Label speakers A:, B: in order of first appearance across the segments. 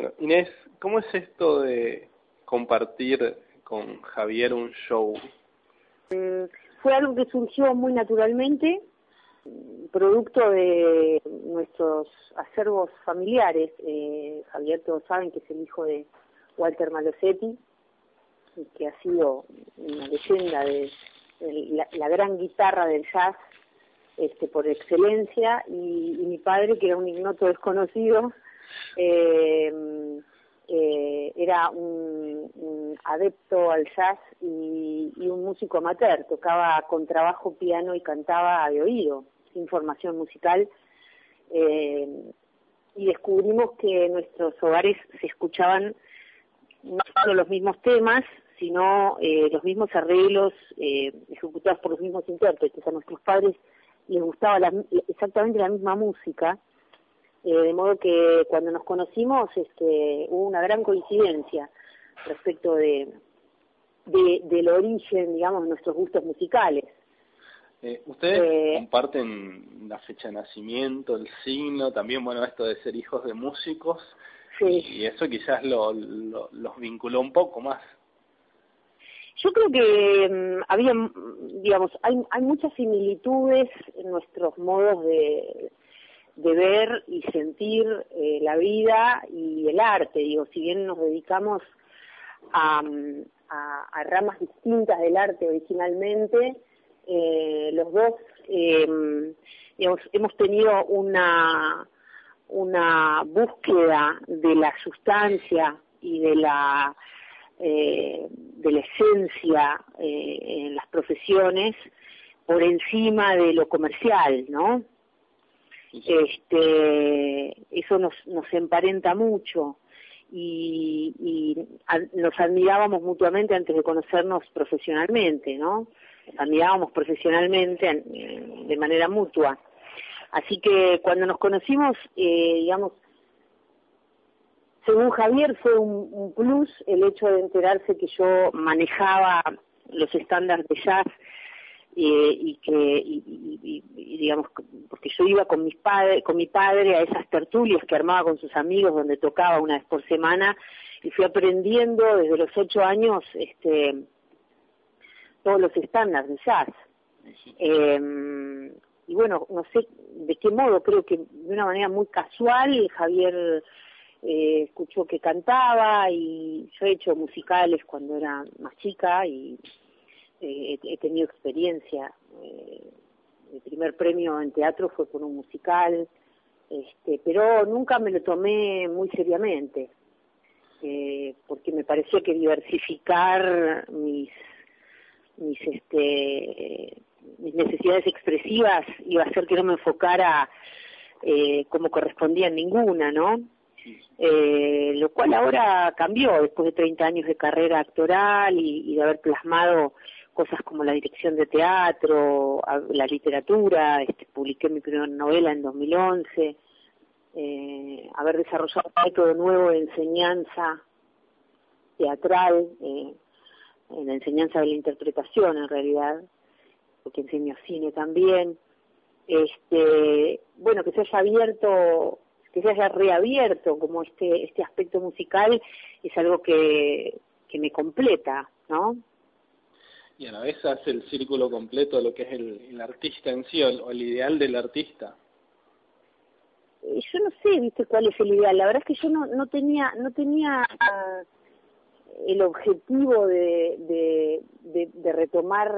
A: Bueno, Inés, ¿cómo es esto de compartir con Javier un show?
B: Mm, fue algo que surgió muy naturalmente, producto de nuestros acervos familiares. Eh, Javier, todos saben que es el hijo de Walter Malosetti, que ha sido una leyenda de, la, gran guitarra del jazz este, por excelencia, y, mi padre, que era un ignoto desconocido, eh, eh, era un, adepto al jazz y, un músico amateur, tocaba con trabajo piano y cantaba de oído, sin formación musical. Eh, y descubrimos que nuestros hogares se escuchaban no solo los mismos temas, sino eh, los mismos arreglos eh, ejecutados por los mismos intérpretes. A nuestros padres les gustaba exactamente la misma música, eh, de modo que cuando nos conocimos este, hubo una gran coincidencia respecto de, de del origen, digamos, de nuestros gustos musicales.
A: Eh, ¿Ustedes comparten la fecha de nacimiento, el signo, también, bueno, esto de ser hijos de músicos? Sí. Y eso quizás lo, los vinculó un poco más.
B: Yo creo que mm, había, digamos, hay, hay muchas similitudes en nuestros modos de, de ver y sentir eh, la vida y el arte. Digo, si bien nos dedicamos a, ramas distintas del arte originalmente, eh, los dos eh, hemos tenido una una búsqueda de la sustancia y de la eh, de la esencia eh, en las profesiones por encima de lo comercial, ¿no? Este, eso nos, nos emparenta mucho y, y nos admirábamos mutuamente antes de conocernos profesionalmente, ¿no? Admirábamos profesionalmente de manera mutua. Así que cuando nos conocimos, eh, digamos, según Javier fue un, plus el hecho de enterarse que yo manejaba los estándares de jazz eh, y que y, digamos porque yo iba con mis padres con mi padre a esas tertulias que armaba con sus amigos donde tocaba una vez por semana y fui aprendiendo desde los ocho años este todos los estándares de jazz. Eh, y bueno no sé de qué modo creo que de una manera muy casual Javier eh, escuchó que cantaba y yo he hecho musicales cuando era más chica y he tenido experiencia. Eh, el primer premio en teatro fue por un musical, este, pero nunca me lo tomé muy seriamente, eh, porque me pareció que diversificar mis mis este mis necesidades expresivas iba a hacer que no me enfocara eh, como correspondía en ninguna, ¿no? eh, lo cual ahora cambió después de 30 años de carrera actoral y, de haber plasmado cosas como la dirección de teatro, la literatura, este, publiqué mi primera novela en 2011, eh, haber desarrollado un método nuevo de enseñanza teatral, eh, en la enseñanza de la interpretación en realidad, porque enseño cine también, este, bueno, que se haya abierto que se haya reabierto como este este aspecto musical es algo que, que me completa, ¿no?
A: Y a la vez hace el círculo completo de lo que es el, el artista en sí, o el, ideal del artista.
B: Eh, yo no sé, viste, cuál es el ideal. La verdad es que yo no, no tenía, no tenía el objetivo de, de, de, de retomar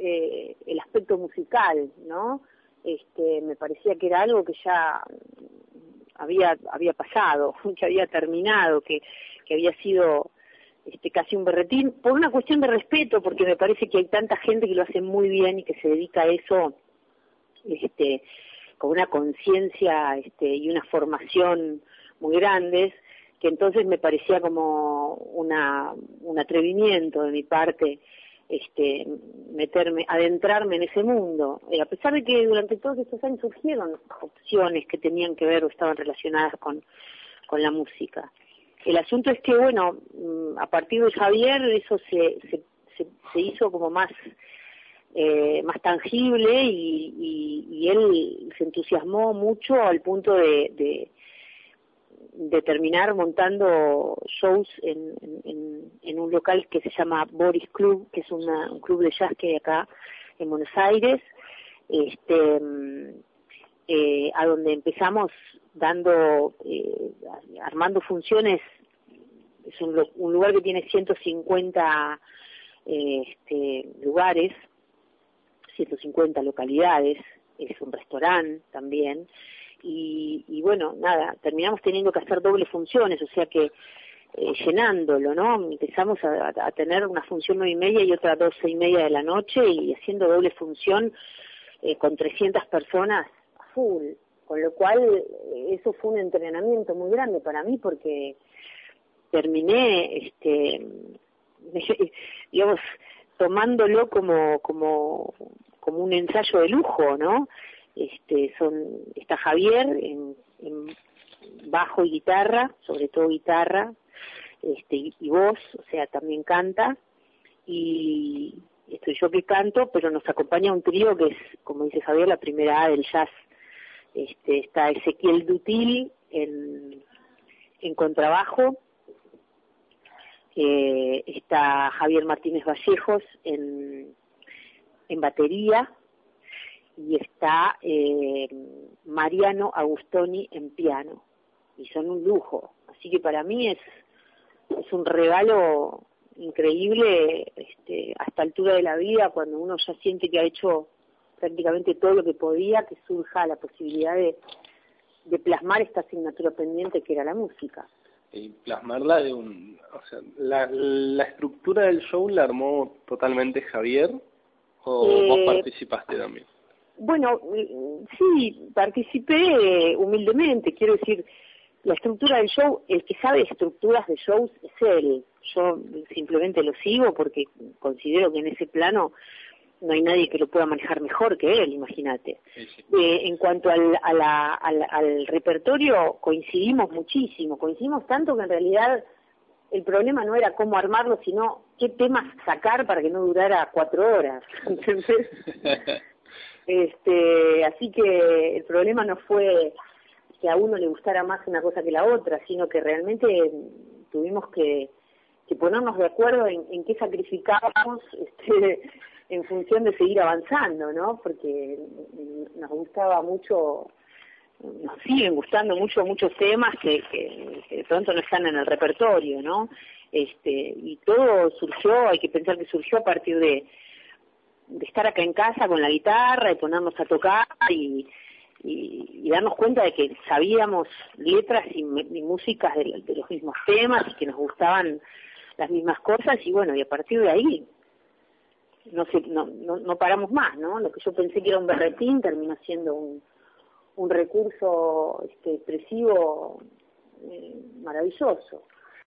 B: eh, el aspecto musical, ¿no? Este, me parecía que era algo que ya había había pasado, que había terminado, que, que había sido este casi un berretín, por una cuestión de respeto, porque me parece que hay tanta gente que lo hace muy bien y que se dedica a eso este con una conciencia este y una formación muy grandes, que entonces me parecía como una un atrevimiento de mi parte este, meterme, adentrarme en ese mundo, a pesar de que durante todos estos años surgieron opciones que tenían que ver o estaban relacionadas con la música. El asunto es que, bueno, mm, a partir de Javier eso se, se, se, hizo como más, eh, más tangible y, y, él se entusiasmó mucho al punto de, de, terminar montando shows en, en, un local que se llama Boris Club, que es una, un club de jazz que hay acá en Buenos Aires, este, eh, a donde empezamos dando, eh, armando funciones, es un, un lugar que tiene 150 eh, este, lugares, 150 localidades, es un restaurante también, y, y bueno, nada, terminamos teniendo que hacer doble funciones, o sea que eh, llenándolo, ¿no? Empezamos a, a, tener una función nueve y media y otra doce y media de la noche y haciendo doble función eh, con 300 personas full, con lo cual eso fue un entrenamiento muy grande para mí porque terminé, este, digamos, tomándolo como, como, como un ensayo de lujo, ¿no? este son está Javier en, bajo y guitarra sobre todo guitarra este y, voz o sea también canta y estoy yo que canto pero nos acompaña un trío que es como dice Javier la primera A del jazz este está Ezequiel Dutil en contrabajo eh, está Javier Martínez Vallejos en en batería y está eh, Mariano Agustoni en piano y son un lujo. Así que para mí es es un regalo increíble este, a esta altura de la vida cuando uno ya siente que ha hecho prácticamente todo lo que podía que surja la posibilidad de, de plasmar esta asignatura pendiente que era la música
A: y plasmarla de un o sea la, la estructura del show la armó totalmente Javier o vos eh, participaste también
B: bueno, sí, participé humildemente, quiero decir, la estructura del show, el que sabe estructuras de shows es él. Yo simplemente lo sigo porque considero que en ese plano no hay nadie que lo pueda manejar mejor que él, imagínate. Eh, en cuanto al, a la, al, al repertorio, coincidimos muchísimo, coincidimos tanto que en realidad el problema no era cómo armarlo, sino qué temas sacar para que no durara cuatro horas. Este, así que el problema no fue que a uno le gustara más una cosa que la otra, sino que realmente tuvimos que, que ponernos de acuerdo en, en qué sacrificábamos este, en función de seguir avanzando, ¿no? Porque nos gustaba mucho, nos siguen gustando mucho muchos temas que, que, de pronto no están en el repertorio, ¿no? Este, y todo surgió, hay que pensar que surgió a partir de estar acá en casa con la guitarra y ponernos a tocar y, y, darnos cuenta de que sabíamos letras y, músicas de, los mismos temas y que nos gustaban las mismas cosas y bueno, y a partir de ahí no, sé, no, no, paramos más, ¿no? Lo que yo pensé que era un berretín terminó siendo un, un recurso este, expresivo eh, maravilloso.